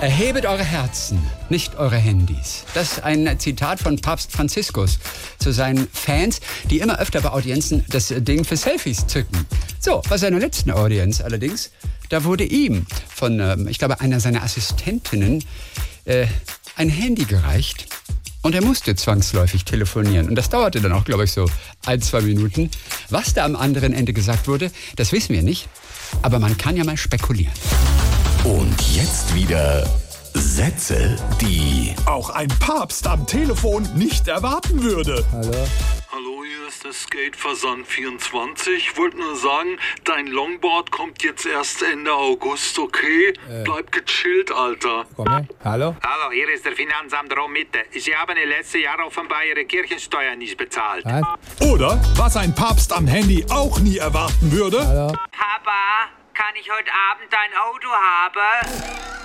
Erhebet eure Herzen, nicht eure Handys. Das ist ein Zitat von Papst Franziskus zu seinen Fans, die immer öfter bei Audienzen das Ding für Selfies zücken. So, bei seiner letzten Audienz allerdings, da wurde ihm von, ähm, ich glaube, einer seiner Assistentinnen äh, ein Handy gereicht. Und er musste zwangsläufig telefonieren. Und das dauerte dann auch, glaube ich, so ein, zwei Minuten. Was da am anderen Ende gesagt wurde, das wissen wir nicht. Aber man kann ja mal spekulieren. Und jetzt wieder Sätze, die auch ein Papst am Telefon nicht erwarten würde. Hallo? Hallo, hier ist der Skateversand 24. Ich wollte nur sagen, dein Longboard kommt jetzt erst Ende August, okay? Bleib gechillt, Alter. Komm her. Hallo? Hallo, hier ist der Finanzamt Rom-Mitte. Sie haben im letzten Jahr offenbar Ihre Kirchensteuer nicht bezahlt. Was? Oder was ein Papst am Handy auch nie erwarten würde. Hallo? Ich heute Abend dein Auto haben?